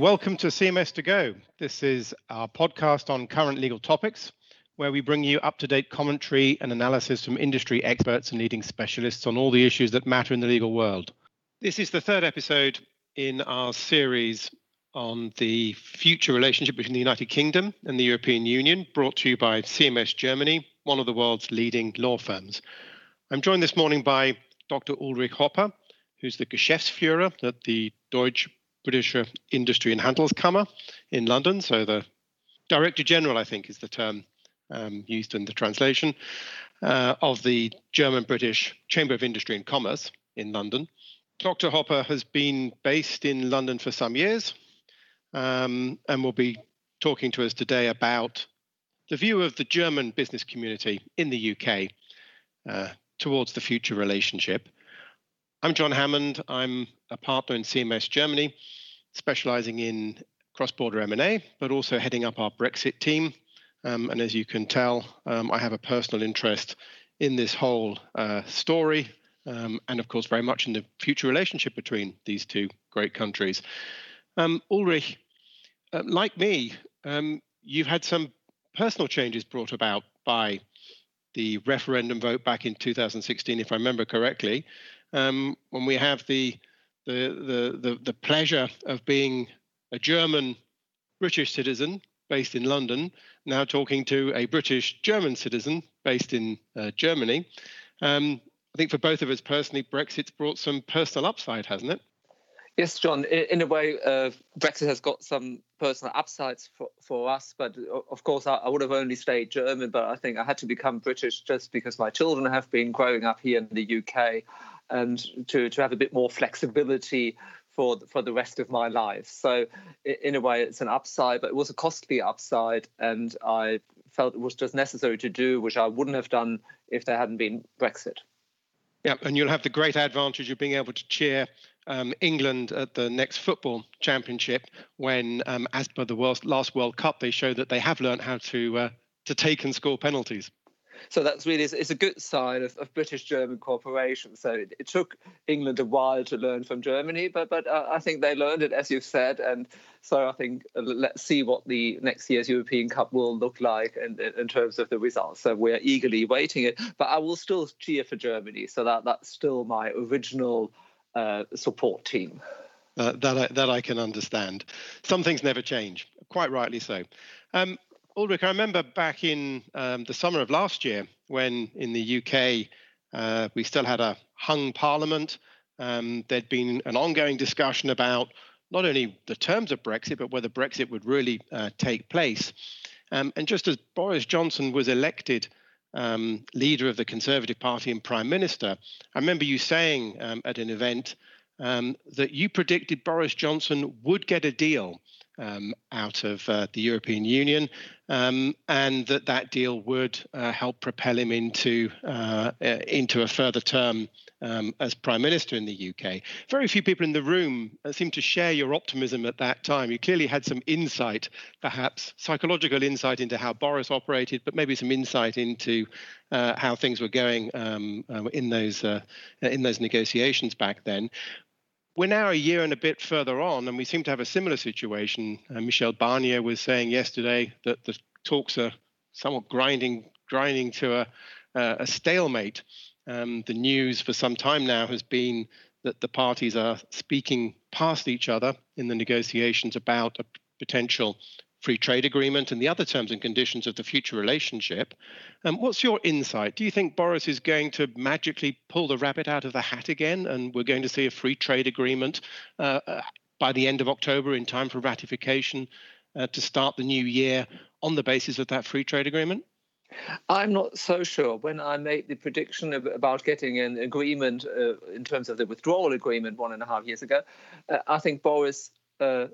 Welcome to CMS to Go. This is our podcast on current legal topics, where we bring you up to date commentary and analysis from industry experts and leading specialists on all the issues that matter in the legal world. This is the third episode in our series on the future relationship between the United Kingdom and the European Union, brought to you by CMS Germany, one of the world's leading law firms. I'm joined this morning by Dr. Ulrich Hoppe, who's the Geschäftsführer at the Deutsche British Industry and Handelskammer in London. So the Director General, I think, is the term um, used in the translation uh, of the German British Chamber of Industry and Commerce in London. Dr. Hoppe has been based in London for some years um, and will be talking to us today about the view of the German business community in the UK uh, towards the future relationship. I'm John Hammond. I'm a partner in CMS Germany, specializing in cross-border M&A, but also heading up our Brexit team. Um, and as you can tell, um, I have a personal interest in this whole uh, story, um, and of course, very much in the future relationship between these two great countries. Um, Ulrich, uh, like me, um, you've had some personal changes brought about by the referendum vote back in 2016, if I remember correctly, um, when we have the, the, the, the, pleasure of being a German British citizen based in London, now talking to a British German citizen based in uh, Germany. Um, I think for both of us personally, Brexit's brought some personal upside, hasn't it? Yes, John. In a way, uh, Brexit has got some personal upsides for, for us, but of course, I, I, would have only stayed German. But I think I had to become British just because my children have been growing up here in the UK and to, to have a bit more flexibility for for the rest of my life. So in a way, it's an upside, but it was a costly upside, and I felt it was just necessary to do, which I wouldn't have done if there hadn't been Brexit. Yeah, and you'll have the great advantage of being able to cheer um, England at the next football championship when, um, as per the last World Cup, they show that they have learned how to uh, to take and score penalties so that's really it's a good sign of, of British German cooperation. So it, it, took England a while to learn from Germany, but but uh, I think they learned it as you've said, and so I think uh, let's see what the next year's European Cup will look like in, in terms of the results. So we're eagerly waiting it, but I will still cheer for Germany. So that that's still my original uh, support team. Uh, that I, that I can understand. Some things never change, quite rightly so. Um, Ulrich, I remember back in um, the summer of last year when in the UK uh, we still had a hung parliament. Um, there'd been an ongoing discussion about not only the terms of Brexit, but whether Brexit would really uh, take place. Um, and just as Boris Johnson was elected um, leader of the Conservative Party and Prime Minister, I remember you saying um, at an event um, that you predicted Boris Johnson would get a deal um, out of uh, the European Union, um, and that that deal would uh, help propel him into uh, uh into a further term um, as prime minister in the UK. Very few people in the room uh, seem to share your optimism at that time. You clearly had some insight, perhaps psychological insight into how Boris operated, but maybe some insight into uh, how things were going um, in those in those negotiations back then we're now a year and a bit further on, and we seem to have a similar situation. Uh, Michel Barnier was saying yesterday that the talks are somewhat grinding, grinding to a, uh, a stalemate. Um, the news for some time now has been that the parties are speaking past each other in the negotiations about a potential free trade agreement and the other terms and conditions of the future relationship. Um, what's your insight? Do you think Boris is going to magically pull the rabbit out of the hat again and we're going to see a free trade agreement uh, uh, by the end of October in time for ratification uh, to start the new year on the basis of that free trade agreement? I'm not so sure. When I made the prediction about getting an agreement uh, in terms of the withdrawal agreement one and a half years ago, uh, I think Boris uh,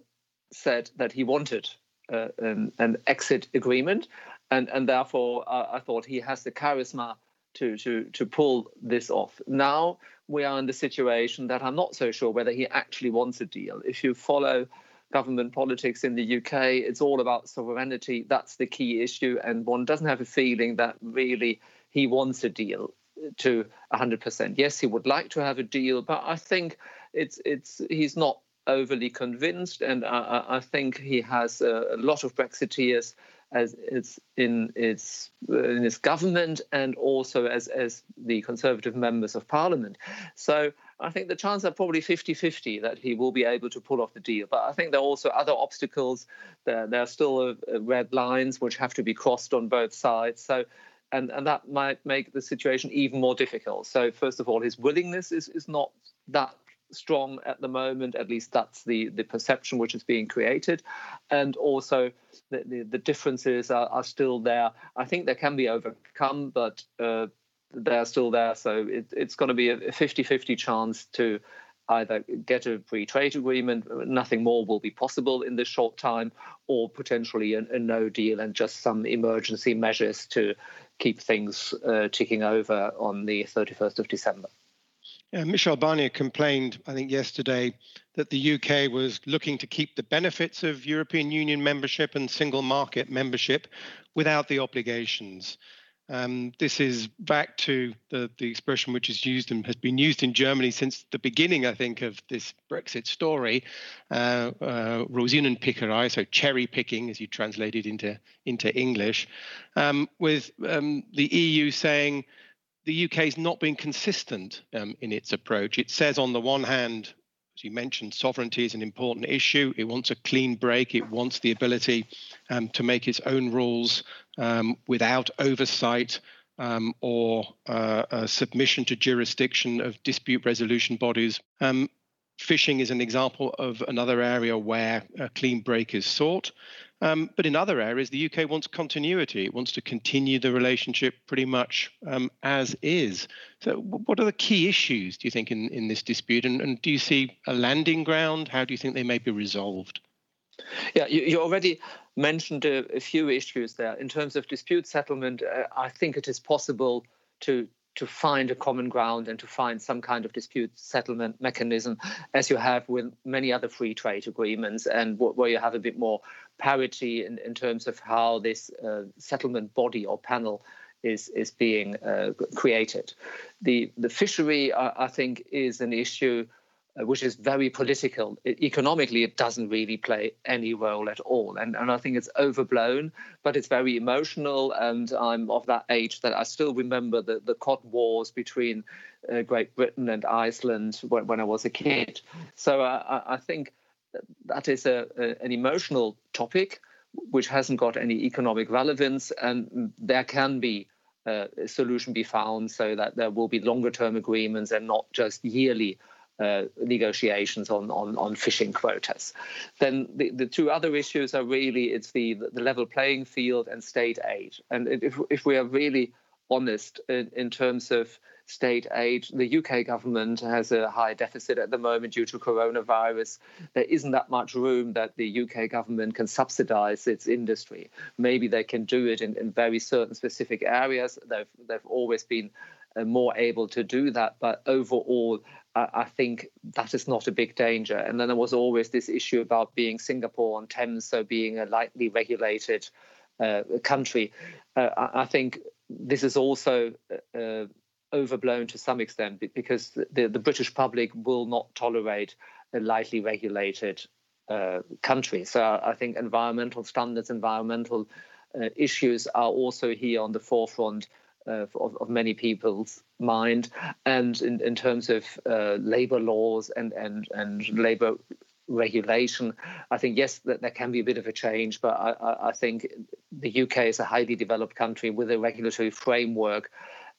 said that he wanted uh, an, an, exit agreement, and and therefore uh, I thought he has the charisma to to to pull this off. Now we are in the situation that I'm not so sure whether he actually wants a deal. If you follow government politics in the UK, it's all about sovereignty. That's the key issue, and one doesn't have a feeling that really he wants a deal to 100%. Yes, he would like to have a deal, but I think it's it's he's not overly convinced, and I, I think he has a, a, lot of Brexiteers as it's in its in its government and also as as the Conservative members of Parliament. So I think the chances are probably 50-50 that he will be able to pull off the deal. But I think there are also other obstacles. There, there are still uh, red lines which have to be crossed on both sides. So and, and that might make the situation even more difficult. So first of all, his willingness is, is not that strong at the moment. At least that's the, the perception which is being created. And also, the, the, the differences are, are, still there. I think they can be overcome, but uh, they're still there. So it, it's going to be a 50 50 chance to either get a free trade agreement, nothing more will be possible in this short time, or potentially a, a no deal and just some emergency measures to keep things uh, ticking over on the 31st of December. Yeah, Michel Barnier complained, I think, yesterday that the UK was looking to keep the benefits of European Union membership and single market membership without the obligations. Um, this is back to the, the expression which is used and has been used in Germany since the beginning, I think, of this Brexit story, uh, uh, Rosinenpickerei, so cherry picking, as you translate it into, into English, um, with um, the EU saying the UK is not being consistent um, in its approach. It says, on the one hand, as you mentioned, sovereignty is an important issue. It wants a clean break. It wants the ability um, to make its own rules um, without oversight um, or uh, submission to jurisdiction of dispute resolution bodies. Fishing is an example of another area where a clean break is sought. Um, but in other areas, the UK wants continuity. It wants to continue the relationship pretty much um, as is. So, what are the key issues, do you think, in, in this dispute? And, and do you see a landing ground? How do you think they may be resolved? Yeah, you, you already mentioned a, a, few issues there. In terms of dispute settlement, uh, I think it is possible to to find a common ground and to find some kind of dispute settlement mechanism, as you have with many other free trade agreements, and where you have a bit more parity in, in terms of how this uh, settlement body or panel is is being uh, created. The the fishery, I, I think, is an issue uh, which is very political. It, economically, it doesn't really play any role at all. And, and I think it's overblown, but it's very emotional. And I'm of that age that I still remember the, the cod wars between uh, Great Britain and Iceland when, when I was a kid. So uh, I, I think that is a, a, an emotional topic which hasn't got any economic relevance. And there can be uh, a solution be found so that there will be longer term agreements and not just yearly uh, negotiations on, on, on fishing quotas. Then the, the two other issues are really it's the, the level playing field and state aid. And if, if we are really honest in, in terms of state aid, the UK government has a high deficit at the moment due to coronavirus. There isn't that much room that the UK government can subsidize its industry. Maybe they can do it in, in very certain specific areas. They've, they've always been uh, more able to do that. But overall, I think that is not a big danger. And then there was always this issue about being Singapore on Thames, so being a lightly regulated uh, country. Uh, I think this is also uh, overblown to some extent because the, the, British public will not tolerate a lightly regulated uh, country. So I think environmental standards, environmental uh, issues are also here on the forefront of, of, many people's mind. And in, in terms of uh, labor laws and, and, and labor regulation, I think, yes, that there can be a bit of a change, but I, I think the UK is a highly developed country with a regulatory framework.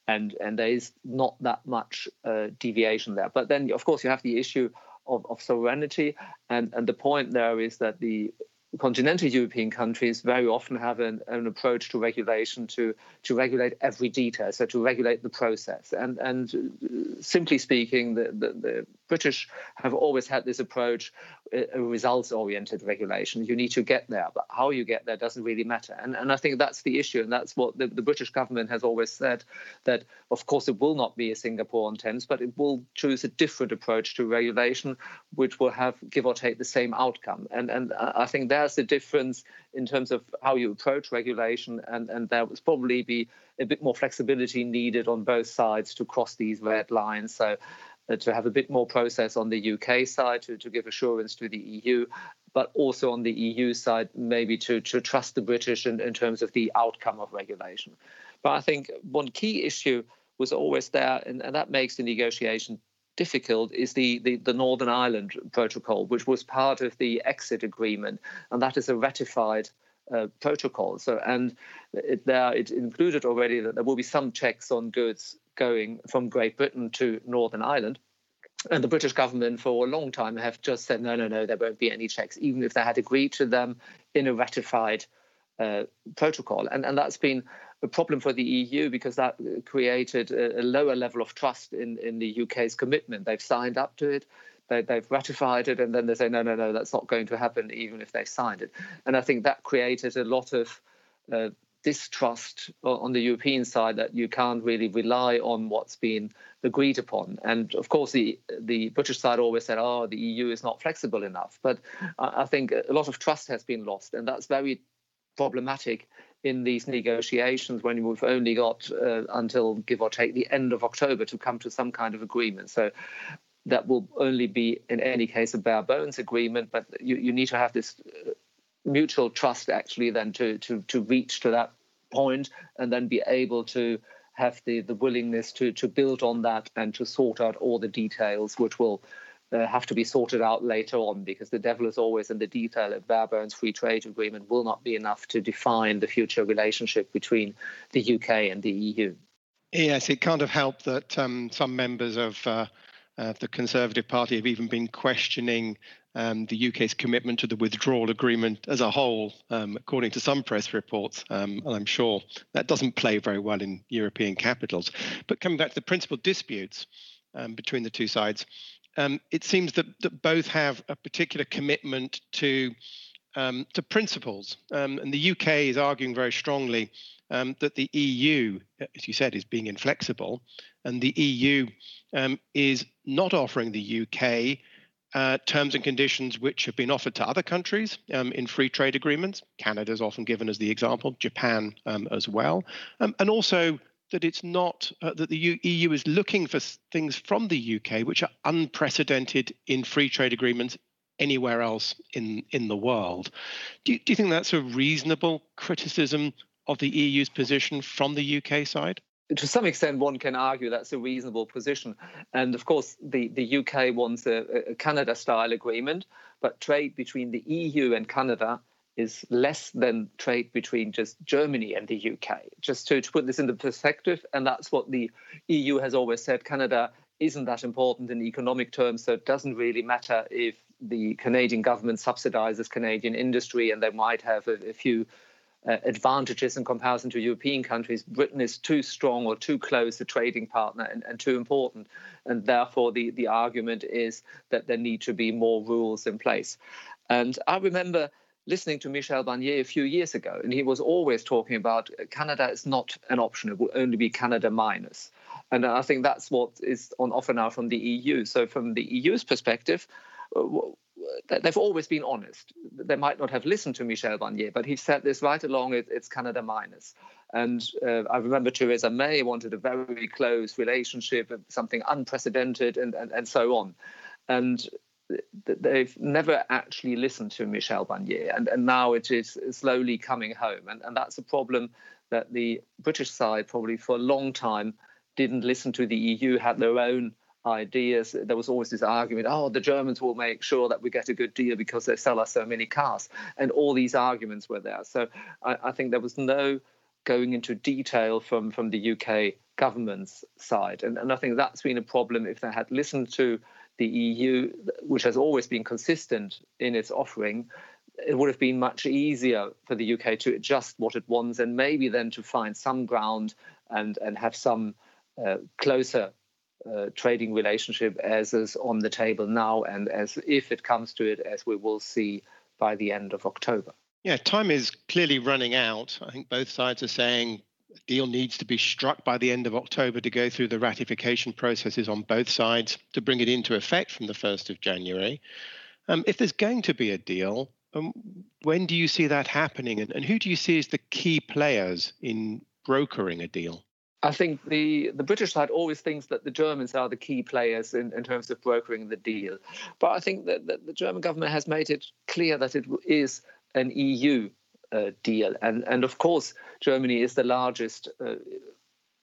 And, and there is not that much uh, deviation there. But then, of course, you have the issue of, of sovereignty. And, and the point there is that the continental European countries very often have an, an, approach to regulation to to regulate every detail, so to regulate the process. And and uh, simply speaking, the, the, the British have always had this approach, a results-oriented regulation. You need to get there, but how you get there doesn't really matter. And and I think that's the issue, and that's what the, the British government has always said that of course it will not be a Singapore on Thames, but it will choose a different approach to regulation, which will have give or take the same outcome. And and I think there's the difference in terms of how you approach regulation, and and there will probably be a bit more flexibility needed on both sides to cross these red lines. So uh, to have a bit more process on the UK side to, to give assurance to the EU, but also on the EU side, maybe to, to trust the British in, in terms of the outcome of regulation. But I think one key issue was always there, and, and that makes the negotiation difficult is the, the, the, Northern Ireland Protocol, which was part of the exit agreement, and that is a ratified uh, protocol. So, and it, there it included already that there will be some checks on goods going from Great Britain to Northern Ireland. And the British government, for a long time, have just said no, no, no, there won't be any checks, even if they had agreed to them in a ratified uh, protocol. And and that's been a problem for the EU because that created a, a, lower level of trust in, in the UK's commitment. They've signed up to it, they, have ratified it, and then they say, no, no, no, that's not going to happen, even if they signed it. And I think that created a lot of uh, distrust on the European side that you can't really rely on what's been agreed upon. And of course, the the British side always said, "Oh, the EU is not flexible enough." But I think a lot of trust has been lost, and that's very problematic in these negotiations when we've only got uh, until give or take the end of October to come to some kind of agreement. So that will only be in any case a bare bones agreement, but you, you need to have this uh, mutual trust actually then to to to reach to that point and then be able to have the the willingness to to build on that and to sort out all the details which will uh, have to be sorted out later on because the devil is always in the detail. A bare bones free trade agreement will not be enough to define the future relationship between the UK and the EU. Yes, it can't have helped that um, some members of uh, uh, the Conservative Party have even been questioning um, the UK's commitment to the withdrawal agreement as a whole, um, according to some press reports. Um, and I'm sure that doesn't play very well in European capitals. But coming back to the principal disputes um, between the two sides, um, it seems that, that both have a particular commitment to um, to principles. And the UK is arguing very strongly um, that the EU, as you said, is being inflexible, and the EU um, is not offering the UK uh, terms and conditions which have been offered to other countries um, in free trade agreements. Canada is often given as the example, Japan as well, and also that it's not uh, that the EU is looking for things from the UK which are unprecedented in free trade agreements anywhere else in in the world. Do you, do you think that's a reasonable criticism of the EU's position from the UK side? To some extent, one can argue that's a reasonable position. And of course, the, the UK wants a, a Canada style agreement, but trade between the EU and Canada is less than trade between just Germany and the UK. Just to, to put this into perspective, and that's what the EU has always said Canada isn't that important in economic terms, so it doesn't really matter if the Canadian government subsidizes Canadian industry and they might have a, a few uh, advantages in comparison to European countries. Britain is too strong or too close a trading partner and, and too important. And therefore, the, the argument is that there need to be more rules in place. And I remember listening to Michel Barnier a few years ago, and he was always talking about Canada is not an option; it will only be Canada minus. And I think that's what is on offer now from the EU. So, from the EU's perspective, uh, they've always been honest. They might not have listened to Michel Barnier, but he said this right along. It's Canada minus. And uh, I remember Theresa May wanted a very close relationship, something unprecedented, and, and, and so on. And they've never actually listened to Michel Barnier, and, and now it is slowly coming home. And, and that's a problem that the British side probably for a long time didn't listen to the EU, had their own ideas. There was always this argument, oh, the Germans will make sure that we get a good deal because they sell us so many cars. And all these arguments were there. So I, I think there was no going into detail from, from the UK government's side. And, and I think that's been a problem if they had listened to the EU, which has always been consistent in its offering, it would have been much easier for the UK to adjust what it wants and maybe then to find some ground and, and have some uh, closer uh, trading relationship as is on the table now and as if it comes to it, as we will see by the end of October. Yeah, time is clearly running out. I think both sides are saying a deal needs to be struck by the end of October to go through the ratification processes on both sides to bring it into effect from the 1st of January. Um, if there's going to be a deal, um, when do you see that happening? And, and who do you see as the key players in brokering a deal? I think the, the British side always thinks that the Germans are the key players in, in terms of brokering the deal. But I think that, that the German government has made it clear that it is an EU uh, deal. And, and of course, Germany is the largest uh,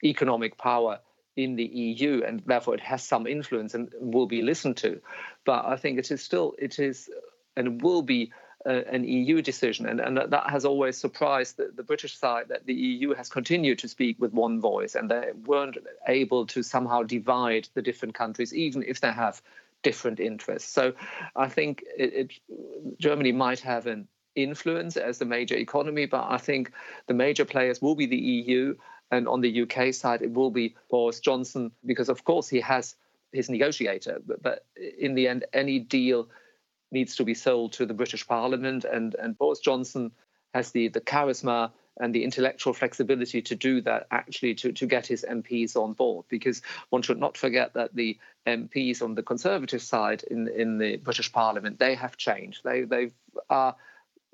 economic power in the EU, and therefore it has some influence and will be listened to. But I think it is still, it is and will be an EU decision. And, and that has always surprised the, the, British side that the EU has continued to speak with one voice and they weren't able to somehow divide the different countries, even if they have different interests. So I think it, it, Germany might have an influence as the major economy, but I think the major players will be the EU. And on the UK side, it will be Boris Johnson, because of course he has his negotiator. But, but in the end, any deal needs to be sold to the British Parliament, and and Boris Johnson has the the charisma and the intellectual flexibility to do that actually to, to get his MPs on board. Because one should not forget that the MPs on the conservative side in in the British Parliament they have changed. They they are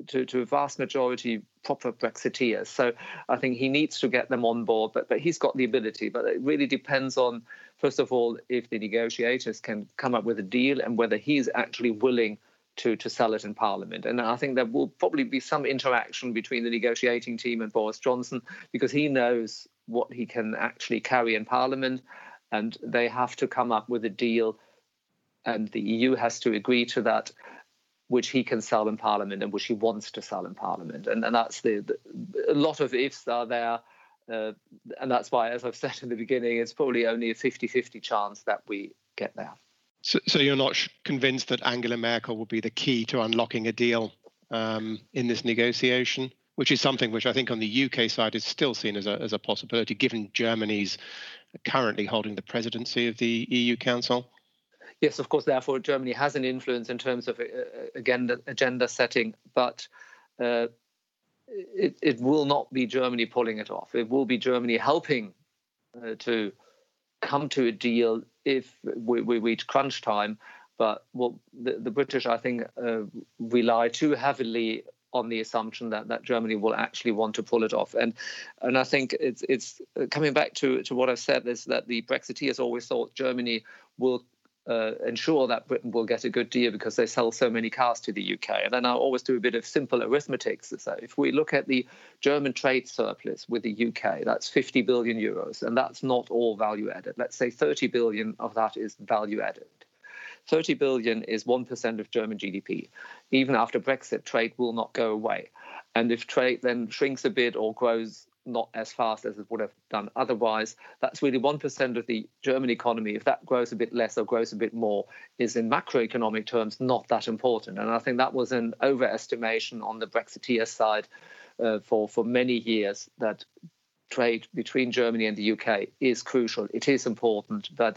to, to a vast majority proper Brexiteers. So I think he needs to get them on board, but but he's got the ability. But it really depends on first of all if the negotiators can come up with a deal and whether he's actually willing to, to sell it in Parliament. And I think there will probably be some interaction between the negotiating team and Boris Johnson because he knows what he can actually carry in Parliament, and they have to come up with a deal, and the EU has to agree to that, which he can sell in Parliament and which he wants to sell in Parliament. And, and that's the, the a lot of ifs are there. Uh, and that's why, as I've said in the beginning, it's probably only a 50 50 chance that we get there. So, so you're not convinced that Angela Merkel will be the key to unlocking a deal um, in this negotiation, which is something which I think on the UK side is still seen as a, as a possibility, given Germany's currently holding the presidency of the EU Council? Yes, of course. Therefore, Germany has an influence in terms of uh, agenda agenda setting, but uh, it, it will not be Germany pulling it off. It will be Germany helping uh, to come to a deal if we, we reach crunch time. But well, the, the British, I think, uh, rely too heavily on the assumption that, that Germany will actually want to pull it off. And and I think it's it's uh, coming back to to what I've said is that the Brexiteers always thought Germany will uh, ensure that Britain will get a good deal because they sell so many cars to the UK. And then I always do a bit of simple arithmetic. So if we look at the German trade surplus with the UK, that's 50 billion euros, and that's not all value added. Let's say 30 billion of that is value added. 30 billion is 1% of German GDP. Even after Brexit, trade will not go away. And if trade then shrinks a bit or grows not as fast as it would have done otherwise. That's really 1% of the German economy. If that grows a bit less or grows a bit more, is in macroeconomic terms not that important. And I think that was an overestimation on the Brexiteer side uh, for, for many years that trade between Germany and the UK is crucial. It is important, but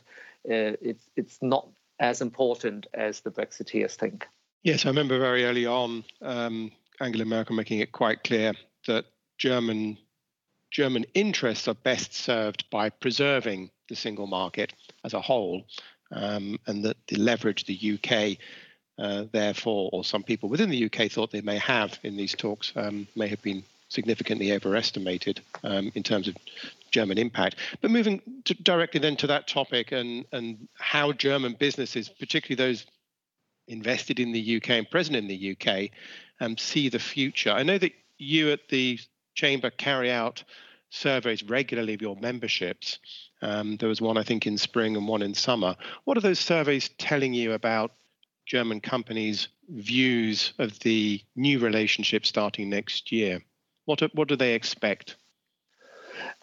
uh, it's, it's not as important as the Brexiteers think. Yes, I remember very early on um, Angela Merkel making it quite clear that German German interests are best served by preserving the single market as a whole, um, and that the leverage the UK, uh, therefore, or some people within the UK thought they may have in these talks, um, may have been significantly overestimated um, in terms of German impact. But moving to, directly then to that topic and and how German businesses, particularly those invested in the UK and present in the UK, um, see the future. I know that you at the chamber carry out surveys regularly of your memberships. Um, there was one, I think, in spring and one in summer. What are those surveys telling you about German companies' views of the new relationship starting next year? What, what do they expect?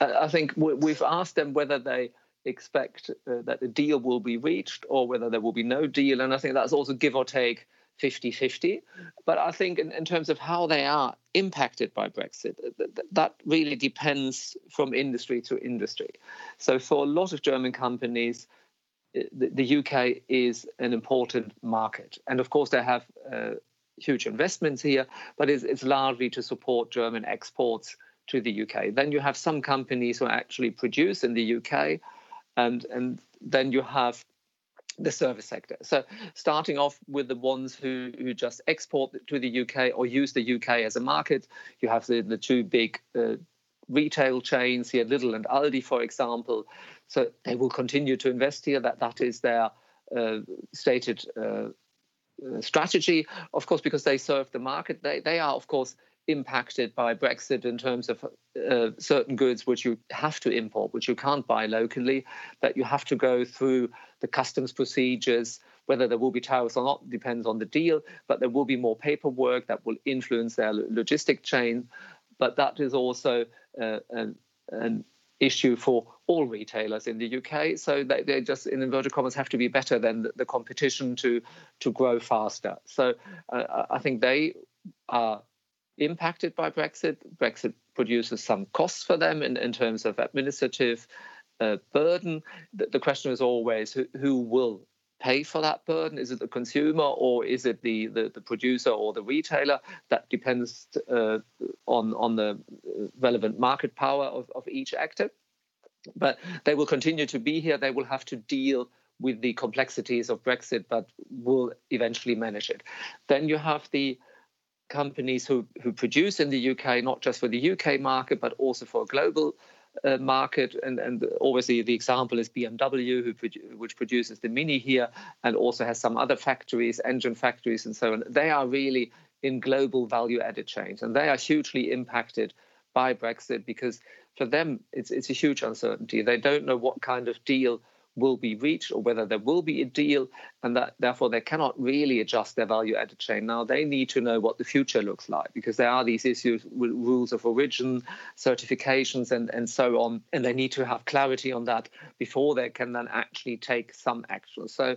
I think we've asked them whether they expect uh, that the deal will be reached or whether there will be no deal. And I think that's also give or take 50 50. But I think, in, in, terms of how they are impacted by Brexit, th- that really depends from industry to industry. So, for a lot of German companies, the, the UK is an important market. And of course, they have uh, huge investments here, but it's, it's largely to support German exports to the UK. Then you have some companies who actually produce in the UK. And, and then you have the service sector. So starting off with the ones who, who just export to the UK or use the UK as a market, you have the, the two big uh, retail chains here, Lidl and Aldi, for example. So they will continue to invest here. That that is their uh, stated uh, uh, strategy, of course, because they serve the market. They they are, of course, impacted by Brexit in terms of uh, certain goods which you have to import, which you can't buy locally, that you have to go through the customs procedures. Whether there will be tariffs or not depends on the deal, but there will be more paperwork that will influence their logistic chain. But that is also uh, an, an issue for all retailers in the UK. So they, they just, in inverted commas, have to be better than the, the competition to to grow faster. So uh, I think they are impacted by Brexit. Brexit produces some costs for them in, in terms of administrative uh, burden. The, the, question is always who, who, will pay for that burden? Is it the consumer or is it the, the, the producer or the retailer? That depends uh, on, on the relevant market power of, of each actor. But they will continue to be here. They will have to deal with the complexities of Brexit, but will eventually manage it. Then you have the companies who, who produce in the UK, not just for the UK market, but also for a global uh, market. And, and obviously, the example is BMW, who produ- which produces the Mini here and also has some other factories, engine factories, and so on. They are really in global value added chains, and they are hugely impacted by Brexit because for them it's it's a huge uncertainty. They don't know what kind of deal will be reached or whether there will be a deal, and that therefore they cannot really adjust their value added chain. Now they need to know what the future looks like because there are these issues with rules of origin, certifications, and, and so on, and they need to have clarity on that before they can then actually take some action. So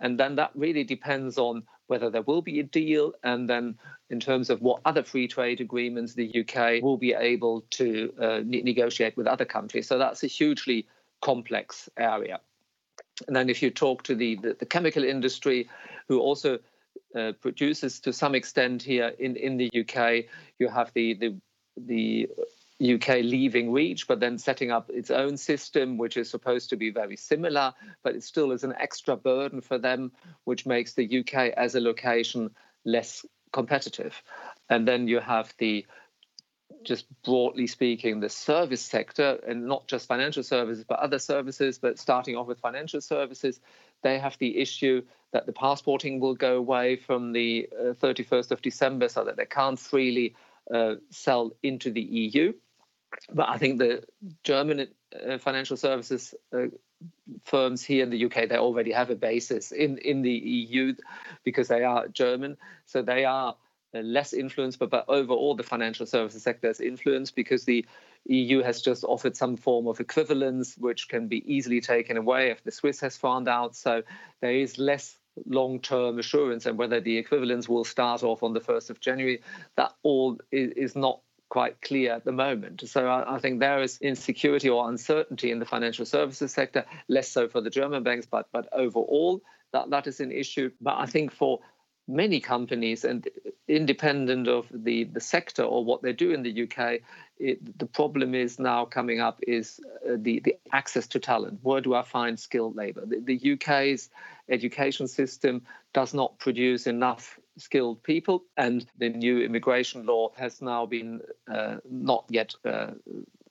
and then that really depends on whether there will be a deal, and then in terms of what other free trade agreements the UK will be able to uh, ne- negotiate with other countries. So that's a hugely complex area. And then if you talk to the, the, the chemical industry, who also uh, produces to some extent here in, in the UK, you have the, the, the UK leaving REACH, but then setting up its own system, which is supposed to be very similar, but it still is an extra burden for them, which makes the UK as a location less competitive. And then you have the just broadly speaking, the service sector, and not just financial services, but other services, but starting off with financial services, they have the issue that the passporting will go away from the uh, 31st of December so that they can't freely uh, sell into the EU. But I think the German uh, financial services uh, firms here in the UK, they already have a basis in, in the EU because they are German. So they are Uh, less influence, but, but overall the financial services sector is influenced because the EU has just offered some form of equivalence, which can be easily taken away if the Swiss has found out. So there is less long-term assurance, and whether the equivalence will start off on the 1st of January, that all is, is not quite clear at the moment. So I, I, think there is insecurity or uncertainty in the financial services sector, less so for the German banks, but but overall that, that is an issue. But I think for many companies and independent of the, the sector or what they do in the UK, it, the problem is now coming up is uh, the, the access to talent. Where do I find skilled labor? The, the UK's education system does not produce enough skilled people, and the new immigration law has now been uh, not yet uh,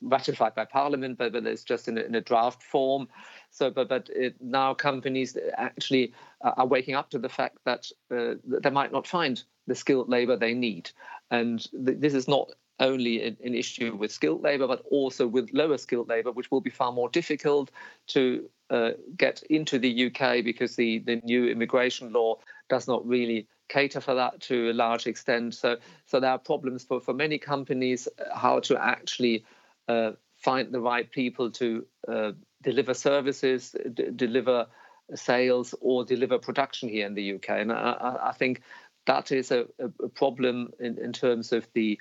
ratified by Parliament, but, but it's just in a, in a draft form. So, but but it, now companies actually are waking up to the fact that uh, they might not find the skilled labor they need, and th- this is not only an, an issue with skilled labor, but also with lower skilled labor, which will be far more difficult to uh, get into the UK because the, the new immigration law does not really cater for that to a large extent. So, so there are problems for, for many companies uh, how to actually uh, find the right people to uh, deliver services, d- deliver sales, or deliver production here in the UK. And I, I think that is a, a problem in, in terms of the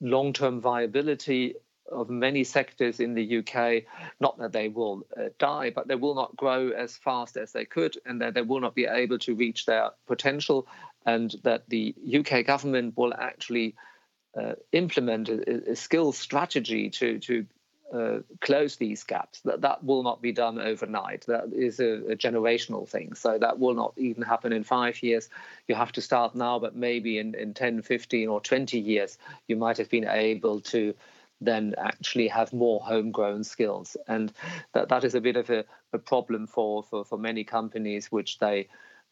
long term viability of many sectors in the UK. Not that they will uh, die, but they will not grow as fast as they could, and that they will not be able to reach their potential, and that the UK government will actually uh, implement a, a skills strategy to to uh, close these gaps. That that will not be done overnight. That is a, a, generational thing. So that will not even happen in five years. You have to start now, but maybe in, in 10, 15 or 20 years, you might have been able to then actually have more homegrown skills. And that, that is a bit of a, a problem for, for, for many companies, which they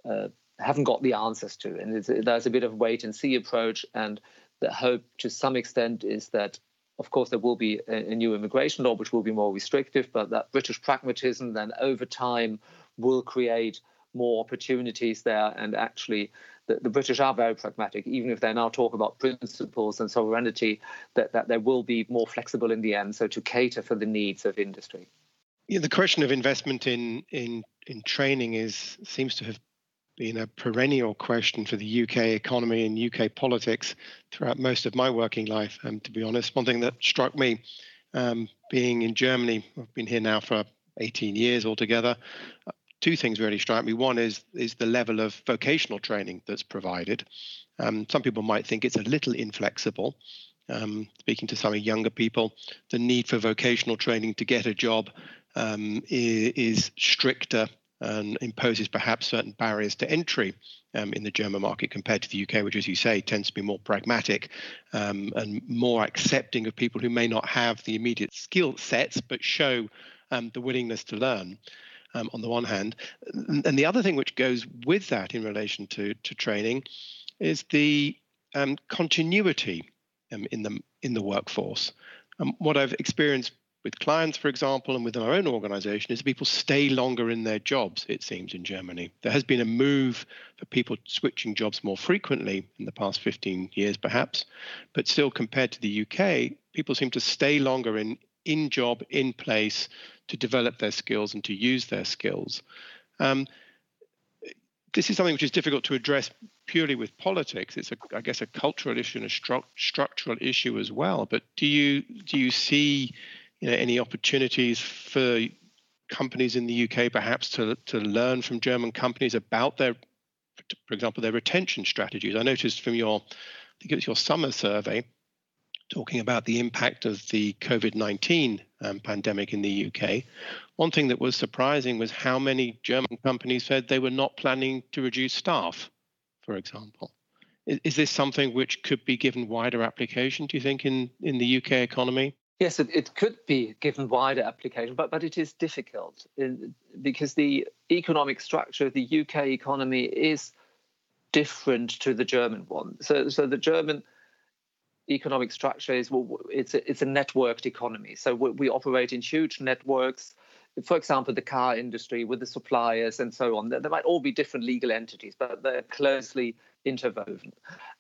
uh, haven't got the answers to. And there's a bit of wait and see approach. And the hope to some extent is that, of course, there will be a, new immigration law, which will be more restrictive, but that British pragmatism then over time will create more opportunities there and actually the, the, British are very pragmatic, even if they now talk about principles and sovereignty, that, that they will be more flexible in the end, so to cater for the needs of industry. Yeah, the question of investment in in in training is seems to have been a perennial question for the UK economy and UK politics throughout most of my working life. And um, to be honest, one thing that struck me um, being in Germany, I've been here now for 18 years altogether two things really strike me. One is is the level of vocational training that's provided. Um, some people might think it's a little inflexible. Um, speaking to some younger people, the need for vocational training to get a job um, is, is, stricter and imposes perhaps certain barriers to entry um, in the German market compared to the UK, which, as you say, tends to be more pragmatic um, and more accepting of people who may not have the immediate skill sets but show um, the willingness to learn um, on the one hand. And the other thing which goes with that in relation to, to training is the um, continuity um, in the in the workforce. Um, what I've experienced with clients, for example, and within our own organization is people stay longer in their jobs, it seems, in Germany. There has been a move for people switching jobs more frequently in the past 15 years, perhaps, but still, compared to the UK, people seem to stay longer in in job, in place to develop their skills and to use their skills. Um, this is something which is difficult to address purely with politics. It's, a, I guess, a cultural issue and a stru- structural issue as well. But do you do you see, you know, any opportunities for companies in the UK perhaps to to learn from German companies about their, for example, their retention strategies? I noticed from your, I think it was your summer survey, talking about the impact of the COVID 19 um, pandemic in the UK. One thing that was surprising was how many German companies said they were not planning to reduce staff, for example. Is, is this something which could be given wider application, do you think, in, in the UK economy? Yes, it, it could be given wider application, but, but it is difficult in, because the economic structure of the UK economy is different to the German one. So, so the German economic structure is well, it's a, it's a networked economy. So we, we, operate in huge networks. For example, the car industry with the suppliers and so on. There, there might all be different legal entities, but they're closely interwoven.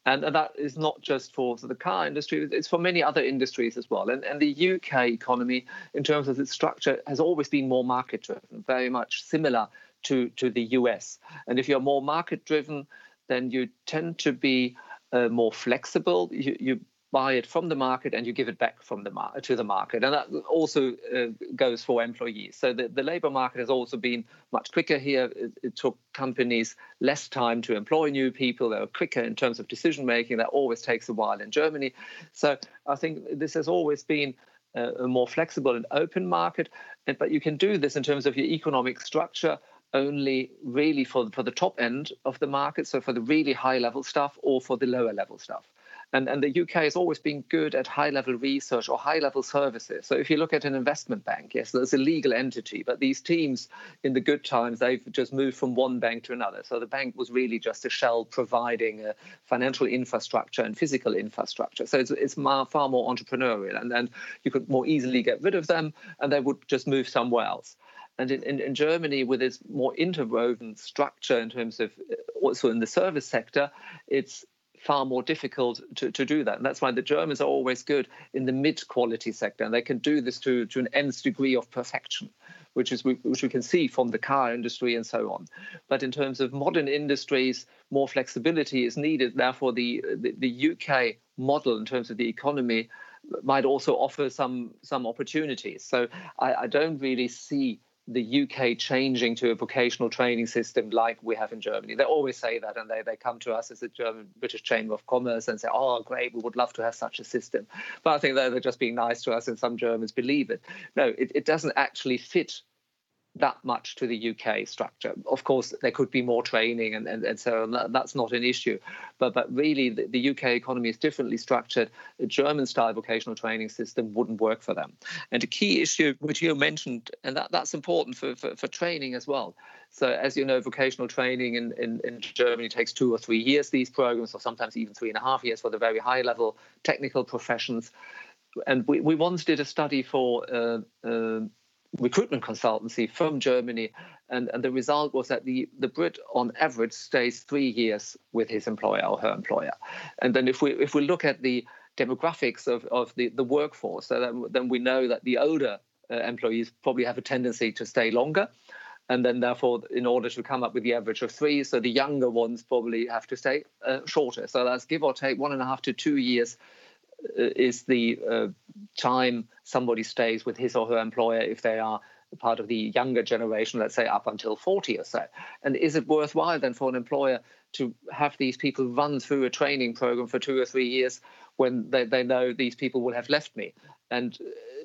And, and that is not just for, the car industry, it's for many other industries as well. And, and the UK economy, in terms of its structure, has always been more market driven, very much similar to, to the US. And if you're more market driven, then you tend to be uh, more flexible. You, you buy it from the market and you give it back from the mar- to the market. And that also uh, goes for employees. So the, the labor market has also been much quicker here. It, it, took companies less time to employ new people. They were quicker in terms of decision making. That always takes a while in germany. So i think this has always been a, a more flexible and open market. But you can do this in terms of your economic structure only really for, for the top end of the market, so for the really high level stuff or for the lower level stuff. And, and the UK has always been good at high level research or high level services. So if you look at an investment bank, yes, there's a legal entity, but these teams in the good times, they've just moved from one bank to another. So the bank was really just a shell providing a financial infrastructure and physical infrastructure. So it's, it's far more entrepreneurial. And then you could more easily get rid of them and they would just move somewhere else. And in, in, in, Germany, with its more interwoven structure in terms of uh, also in the service sector, it's far more difficult to, to do that. And that's why the Germans are always good in the mid quality sector. And they can do this to, to an nth degree of perfection, which is which we can see from the car industry and so on. But in terms of modern industries, more flexibility is needed. Therefore, the, the, the UK model in terms of the economy might also offer some some opportunities. So I, I don't really see the UK changing to a vocational training system like we have in Germany. They always say that, and they, they come to us as the German British Chamber of Commerce and say, "Oh, great, we would love to have such a system." But I think they're, they're just being nice to us, and some Germans believe it. No, it, it doesn't actually fit that much to the UK structure. Of course, there could be more training, and, and, and so on. that's not an issue. But but really, the, the UK economy is differently structured. A German-style vocational training system wouldn't work for them. And a key issue which you mentioned, and that, that's important for, for, for training as well. So as you know, vocational training in, in, in Germany takes two or three years. These programs, or sometimes even three and a half years for the very high-level technical professions. And we, we once did a study for uh, uh, recruitment consultancy from Germany, and, and the result was that the, the Brit on average stays three years with his employer or her employer. And then if we if we look at the demographics of, of the, the workforce, so then, then we know that the older uh, employees probably have a tendency to stay longer. And then, therefore, in order to come up with the average of three, so the younger ones probably have to stay uh, shorter. So that's give or take one and a half to two years is the uh, time somebody stays with his or her employer if they are part of the younger generation, let's say up until 40 or so. And is it worthwhile then for an employer to have these people run through a training program for two or three years when they, they know these people will have left me? And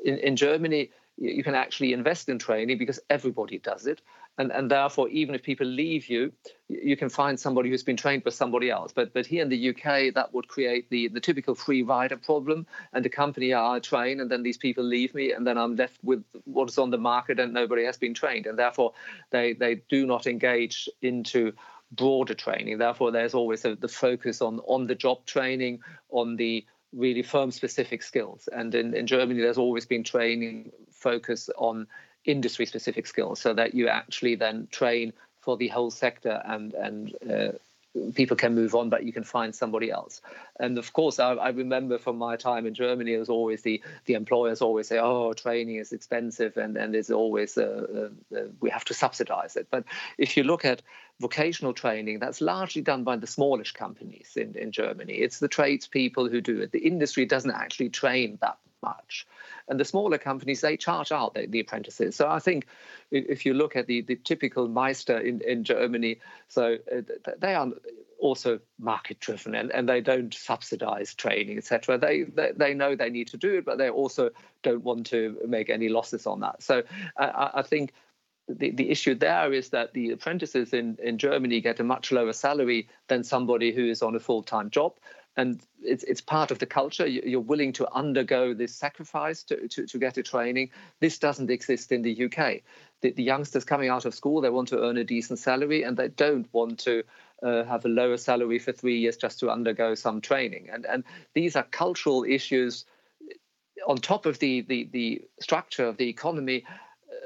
in, in Germany, you can actually invest in training because everybody does it and and therefore even if people leave you you can find somebody who's been trained by somebody else. But but here in the UK that would create the the typical free rider problem. And the company I train and then these people leave me and then I'm left with what is on the market and nobody has been trained. And therefore they they do not engage into broader training. Therefore there's always a, the focus on on the job training on the really firm specific skills. And in, in germany there's always been training focus on industry specific skills so that you actually then train for the whole sector and and uh, people can move on but you can find somebody else. And of course I, I, remember from my time in germany it was always the the employers always say oh training is expensive and and it's always uh, uh, uh, we have to subsidize it. But if you look at vocational training that's largely done by the smallish companies in, in germany. It's the tradespeople who do it. The industry doesn't actually train that much. And the smaller companies, they charge out the, the apprentices. So I think if you look at the, the typical Meister in, in Germany, so uh, they are also market driven and, and they don't subsidize training, etc. They, they, they know they need to do it, but they also don't want to make any losses on that. So I, I think the, the issue there is that the apprentices in, in Germany get a much lower salary than somebody who is on a full time job and it's it's part of the culture. You're willing to undergo this sacrifice to, to, to get a training. This doesn't exist in the UK. The, the, youngsters coming out of school, they want to earn a decent salary, and they don't want to uh, have a lower salary for three years just to undergo some training. And and these are cultural issues on top of the the, the structure of the economy.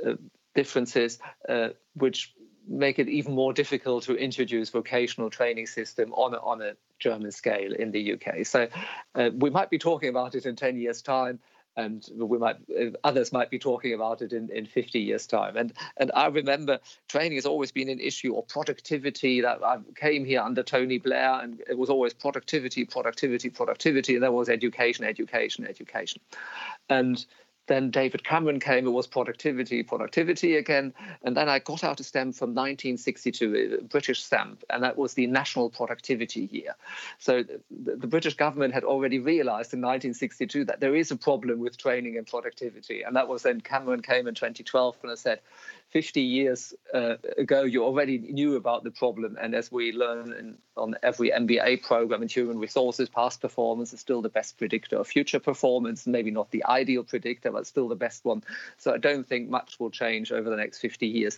Uh, differences uh, which make it even more difficult to introduce vocational training system on a, on a German scale in the UK. So uh, we might be talking about it in 10 years' time. And we might, uh, others might be talking about it in, in 50 years' time. And and I remember training has always been an issue, or productivity. That I came here under Tony Blair, and it was always productivity, productivity, productivity, and there was education, education, education. And then David Cameron came, it was productivity, productivity again. And then I got out a stamp from 1962, a uh, British stamp, and that was the National Productivity Year. So the, the, British government had already realized in 1962 that there is a problem with training and productivity. And that was then Cameron came in 2012 and I said, 50 years uh, ago, you already knew about the problem. And as we learn in, on every MBA program in human resources, past performance is still the best predictor of future performance, maybe not the ideal predictor, but still the best one. So I don't think much will change over the next 50 years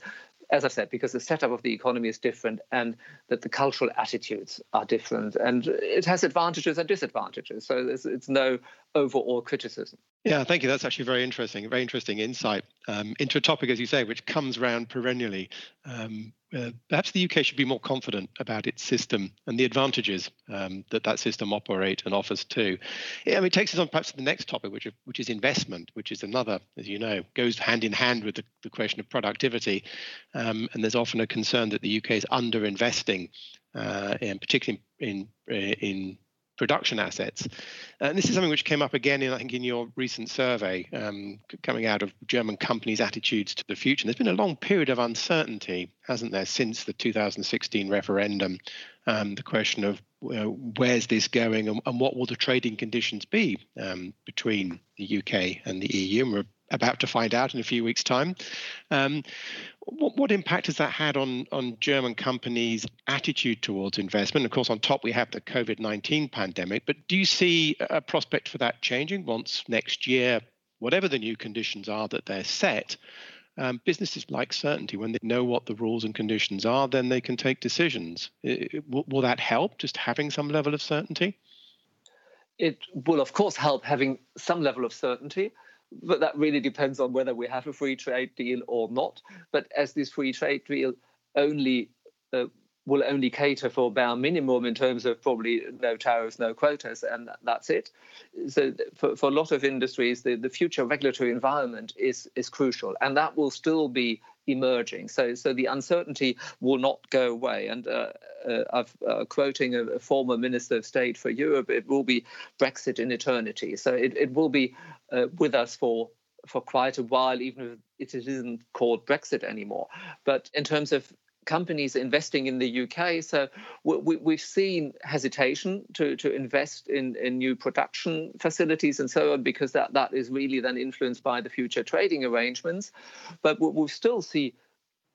as I said, because the setup of the economy is different and that the cultural attitudes are different. And it has advantages and disadvantages. So it's no overall criticism. Yeah, thank you. That's actually very interesting, very interesting insight um, into a topic, as you say, which comes around perennially. Um, uh, perhaps the UK should be more confident about its system and the advantages um, that that system operates and offers too. Yeah, I mean, it takes us on perhaps to the next topic, which, which is investment, which is another, as you know, goes hand in hand with the, the question of productivity. Um, and there's often a concern that the UK is underinvesting, uh, and particularly in, in, in production assets. And this is something which came up again, in, I think, in your recent survey, um, coming out of German companies' attitudes to the future. And there's been a long period of uncertainty, hasn't there, since the 2016 referendum? Um, the question of uh, where's this going and, and, what will the trading conditions be um, between the UK and the EU? And we're about to find out in a few weeks' time. Um, what, what, impact has that had on, on German companies' attitude towards investment? Of course, on top we have the COVID 19 pandemic, but do you see a prospect for that changing once next year, whatever the new conditions are that they're set? Um, businesses like certainty. When they know what the rules and conditions are, then they can take decisions. It, will, will that help, just having some level of certainty? It will, of course, help having some level of certainty but that really depends on whether we have a free trade deal or not. But as this free trade deal only uh, will only cater for bare minimum in terms of probably no tariffs, no quotas, and that's it. So for, for a lot of industries, the, the future regulatory environment is is crucial, and that will still be emerging. So so the uncertainty will not go away. And uh, uh, uh, quoting a, a, former minister of state for Europe, it will be Brexit in eternity. So it, it will be uh, with us for for quite a while, even if it isn't called Brexit anymore. But in terms of companies investing in the UK. So we, have seen hesitation to, to invest in, in new production facilities and so on, because that, that is really then influenced by the future trading arrangements. But we'll still see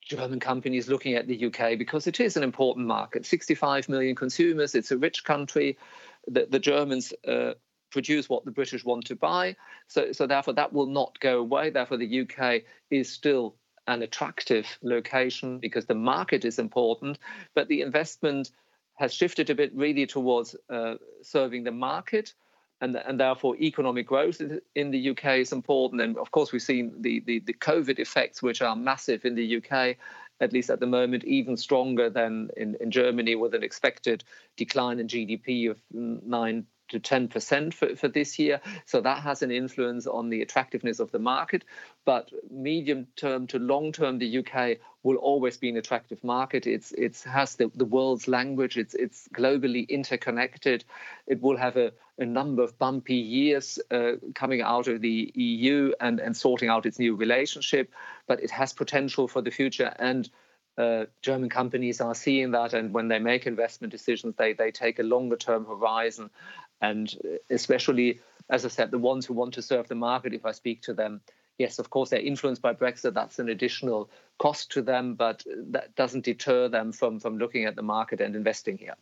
German companies looking at the UK because it is an important market 65 million consumers, it's a rich country. The, the Germans uh, produce what the British want to buy. So, so therefore, that will not go away. Therefore, the UK is still an attractive location because the market is important, but the investment has shifted a bit really towards uh, serving the market. And, and therefore, economic growth in the UK is important. And of course, we've seen the, the, the COVID effects, which are massive in the UK, at least at the moment, even stronger than in, in Germany, with an expected decline in GDP of 9 to 10% for, for this year. So that has an influence on the attractiveness of the market. But medium term to long term, the UK will always be an attractive market. It's it has the, the world's language. It's it's globally interconnected. It will have a, a number of bumpy years uh, coming out of the EU and, and sorting out its new relationship, but it has potential for the future and uh, German companies are seeing that, and when they make investment decisions, they they take a longer term horizon, and especially, as I said, the ones who want to serve the market, if I speak to them, yes, of course, they're influenced by Brexit. That's an additional cost to them, but that doesn't deter them from, from looking at the market and investing here.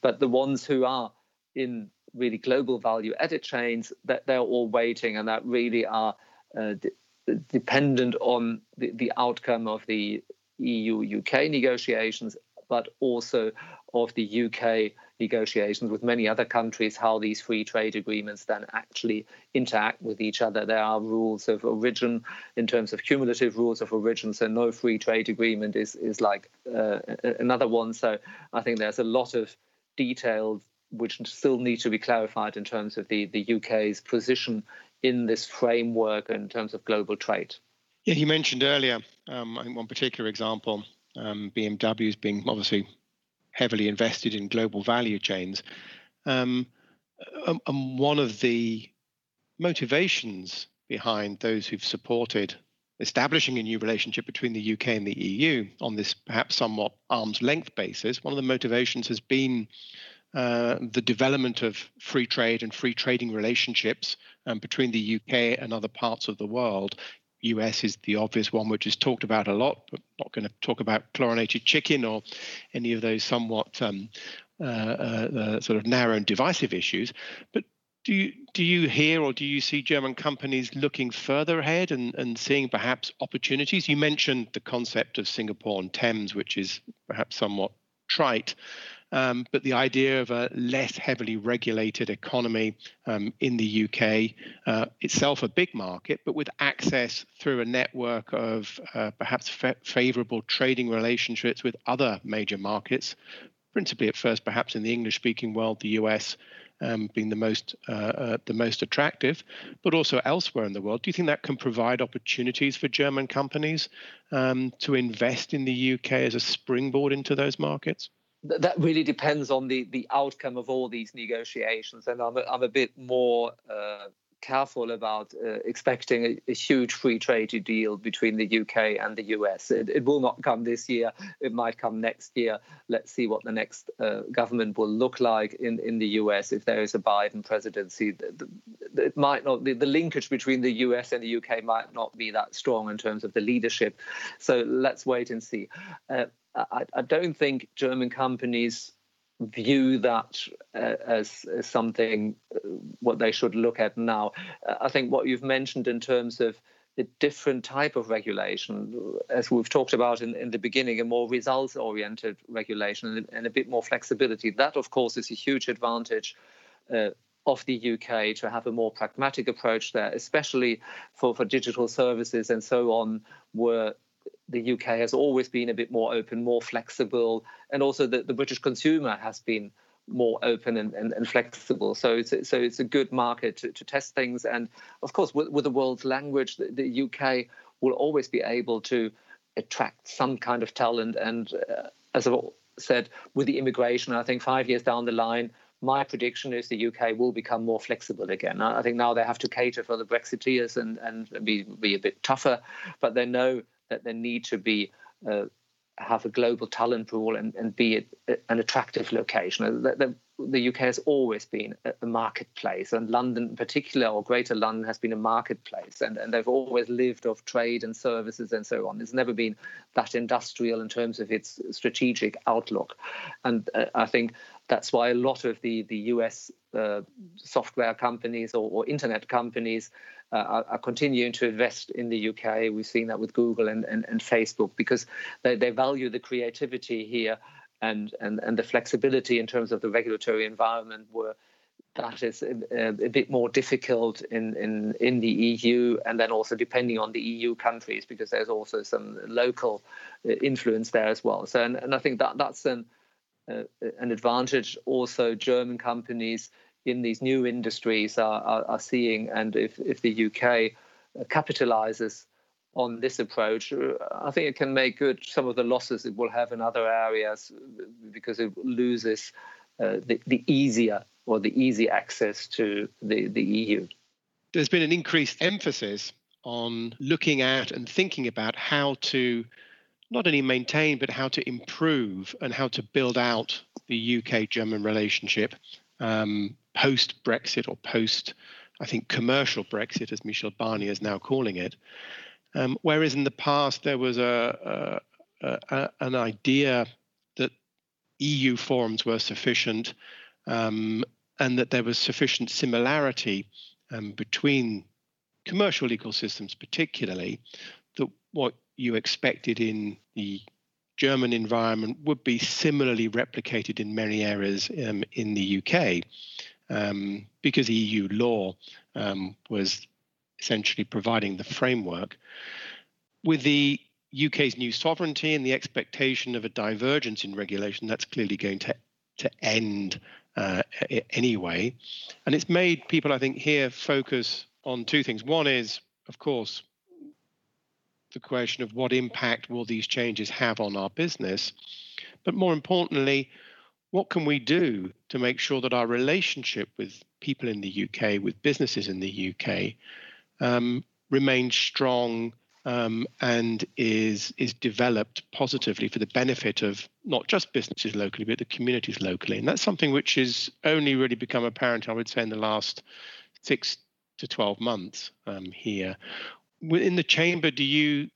But the ones who are in really global value added chains, that they're all waiting and that really are uh, dependent on the, the outcome of the EU UK negotiations, but also of the UK negotiations with many other countries how these free trade agreements then actually interact with each other. There are rules of origin in terms of cumulative rules of origin, so no free trade agreement is is like uh, another one. So I think there's a lot of details which still need to be clarified in terms of the, the UK's position in this framework in terms of global trade. Yeah, you mentioned earlier, um, one particular example, um, BMW's being obviously heavily invested in global value chains. Um, um, and one of the motivations behind those who've supported establishing a new relationship between the UK and the EU on this perhaps somewhat arm's length basis, one of the motivations has been uh, the development of free trade and free trading relationships um, between the UK and other parts of the world US is the obvious one, which is talked about a lot, but not going to talk about chlorinated chicken or any of those somewhat um, uh, uh, uh, sort of narrow and divisive issues. But do you do you hear or do you see German companies looking further ahead and, and seeing perhaps opportunities? You mentioned the concept of Singapore on Thames, which is perhaps somewhat trite. Um, but the idea of a less heavily regulated economy um, in the UK, uh, itself a big market, but with access through a network of uh, perhaps fa- favorable trading relationships with other major markets, principally at first perhaps in the English-speaking world, the US um, being the most uh, uh, the most attractive, but also elsewhere in the world. Do you think that can provide opportunities for German companies um, to invest in the UK as a springboard into those markets? That really depends on the the outcome of all these negotiations and i'm a, I'm a bit more uh, careful about uh, expecting a, a, huge free trade deal between the UK and the US. It, it, will not come this year. It might come next year. Let's see what the next uh, government will look like in, in the US if there is a Biden presidency. it might not the, the linkage between the US and the UK might not be that strong in terms of the leadership. So let's wait and see. Uh, I, I, don't think German companies view that uh, as, as, something uh, what they should look at now. Uh, I think what you've mentioned in terms of a different type of regulation, as we've talked about in, in the beginning, a more results oriented regulation and, and, a bit more flexibility. That, of course, is a huge advantage. Uh, of the UK to have a more pragmatic approach there, especially for, for digital services and so on, where the UK has always been a bit more open, more flexible, and also the, the British consumer has been more open and, and, and, flexible. So it's so it's a good market to, to test things. And of course, with, with the world's language, the, the, UK will always be able to attract some kind of talent. And uh, as I've said, with the immigration, I think five years down the line, my prediction is the UK will become more flexible again. I think now they have to cater for the Brexiteers and, and be, be a bit tougher, but they know that they need to be uh, have a global talent pool and, and be an attractive location. The, the, the, UK has always been a marketplace, and London in particular, or Greater London, has been a marketplace, and, and they've always lived off trade and services and so on. It's never been that industrial in terms of its strategic outlook. And uh, I think that's why a lot of the, the US uh, software companies or, or internet companies uh, are, continuing to invest in the UK. We've seen that with Google and, and, and Facebook because they, they value the creativity here and, and, and the flexibility in terms of the regulatory environment where that is a, a, bit more difficult in, in, in the EU and then also depending on the EU countries because there's also some local uh, influence there as well. So and, and I think that that's an uh, an advantage also German companies in these new industries are, are, are seeing. And if, if the UK capitalizes on this approach, uh, I think it can make good some of the losses it will have in other areas because it loses uh, the, the easier or the easy access to the, the EU. There's been an increased emphasis on looking at and thinking about how to not only maintain but how to improve and how to build out the UK German relationship um, post Brexit or post, I think, commercial Brexit, as Michel Barnier is now calling it. Um, whereas in the past there was a, a, a, an idea that EU forums were sufficient um, and that there was sufficient similarity um, between commercial legal systems, particularly, that what you expected in the German environment would be similarly replicated in many areas um, in the UK um, because EU law um, was essentially providing the framework. With the UK's new sovereignty and the expectation of a divergence in regulation, that's clearly going to, to end uh, anyway. And it's made people, I think, here focus on two things. One is, of course, the question of what impact will these changes have on our business, but more importantly, what can we do to make sure that our relationship with people in the UK, with businesses in the UK, um, remains strong um, and is is developed positively for the benefit of not just businesses locally, but the communities locally. And that's something which has only really become apparent, I would say, in the last six to 12 months um, here. In the chamber, do you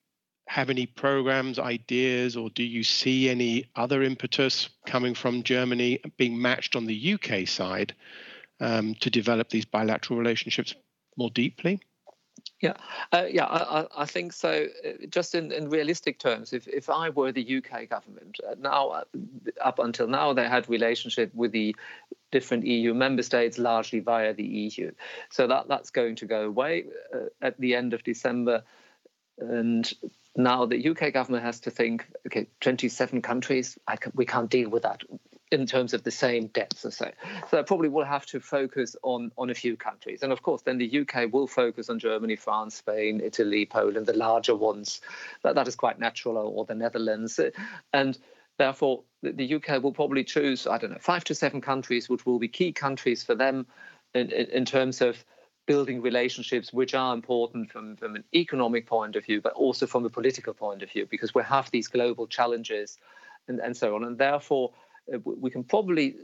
have any programs, ideas, or do you see any other impetus coming from Germany being matched on the UK side um, to develop these bilateral relationships more deeply? Yeah, uh, yeah, I, I, think so. Uh, just in, in realistic terms, if, if I were the UK government, uh, now uh, up until now they had relationship with the different EU member states largely via the EU, so that that's going to go away uh, at the end of December, and now the UK government has to think, okay, 27 countries, can, we can't deal with that in terms of the same depth, so. So they probably will have to focus on, on a few countries. And of course, then the UK will focus on Germany, France, Spain, Italy, Poland, the larger ones. That, that is quite natural, or, or the Netherlands. And therefore, the, the UK will probably choose, I don't know, five to seven countries, which will be key countries for them in, in, in terms of building relationships which are important from, from an economic point of view, but also from a political point of view, because we have these global challenges and, and so on. And therefore, uh, we can probably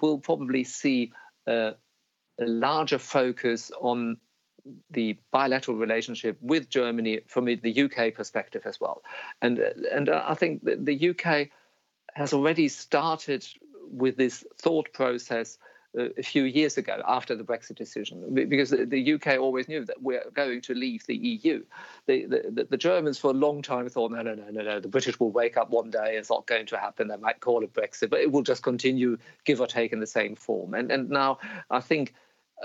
will probably see uh, a larger focus on the bilateral relationship with Germany from the UK perspective as well. And, and I think the UK has already started with this thought process a few years ago after the Brexit decision, because the UK always knew that we're going to leave the EU. The, the, the, Germans for a long time thought, no, no, no, no, no, the British will wake up one day, it's not going to happen. They might call it Brexit, but it will just continue, give or take, in the same form. And, and now I think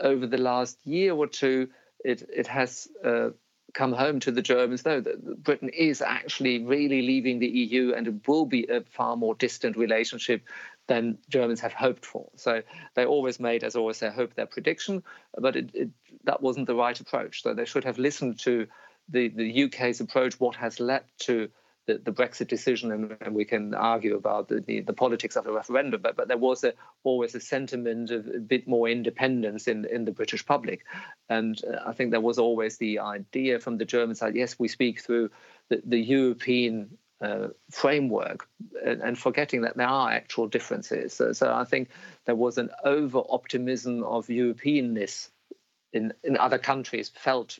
over the last year or two, it, it has uh, come home to the Germans, though, that Britain is actually really leaving the EU and it will be a far more distant relationship than Germans have hoped for. So they always made, as always, their hope their prediction, but it, it, that wasn't the right approach. So they should have listened to the, the UK's approach, what has led to the, the Brexit decision, and, and, we can argue about the, the, the, politics of the referendum, but, but there was a, always a sentiment of a bit more independence in, in the British public. And uh, I think there was always the idea from the German side yes, we speak through the, the European uh, framework and, and, forgetting that there are actual differences. So, so I think there was an over optimism of Europeanness in, in other countries felt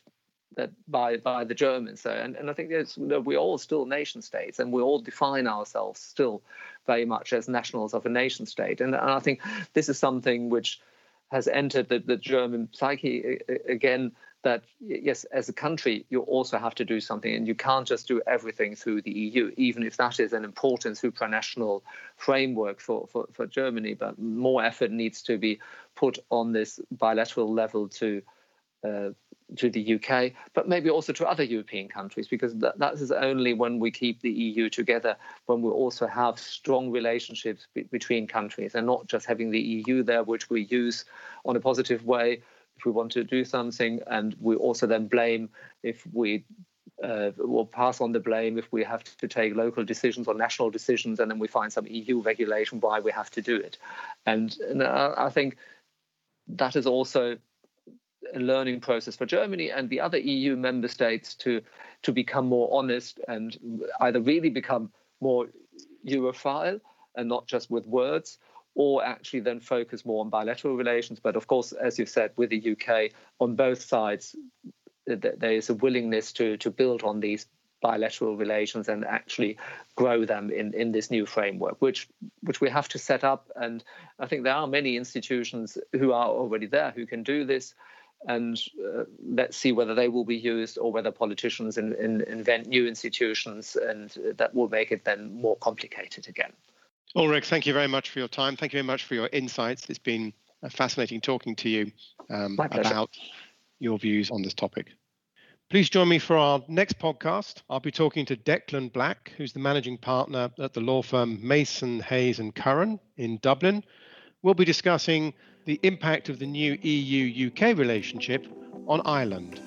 that by by the Germans. So, and, and I think you know, we're all still nation states and we all define ourselves still very much as nationals of a nation state. And, and I think this is something which has entered the, the German psyche again that yes, as a country, you also have to do something, and you can't just do everything through the EU, even if that is an important supranational framework for, for, for Germany. But more effort needs to be put on this bilateral level to uh, to the UK, but maybe also to other European countries, because that, that is only when we keep the EU together, when we also have strong relationships be- between countries, and not just having the EU there, which we use on a positive way if we want to do something, and we also then blame if we uh, will pass on the blame if we have to take local decisions or national decisions, and then we find some EU regulation why we have to do it. And, and uh, I think that is also a learning process for Germany and the other EU member states to to become more honest and either really become more Europhile and not just with words, or actually then focus more on bilateral relations. But of course, as you've said, with the UK, on both sides, there is a willingness to to build on these bilateral relations and actually grow them in, in this new framework, which which we have to set up. And I think there are many institutions who are already there who can do this. And uh, let's see whether they will be used or whether politicians in, in, invent new institutions, and that will make it then more complicated again. Ulrich, thank you very much for your time. Thank you very much for your insights. It's been fascinating talking to you um, about your views on this topic. Please join me for our next podcast. I'll be talking to Declan Black, who's the managing partner at the law firm Mason, Hayes and Curran in Dublin. We'll be discussing the impact of the new EU UK relationship on Ireland.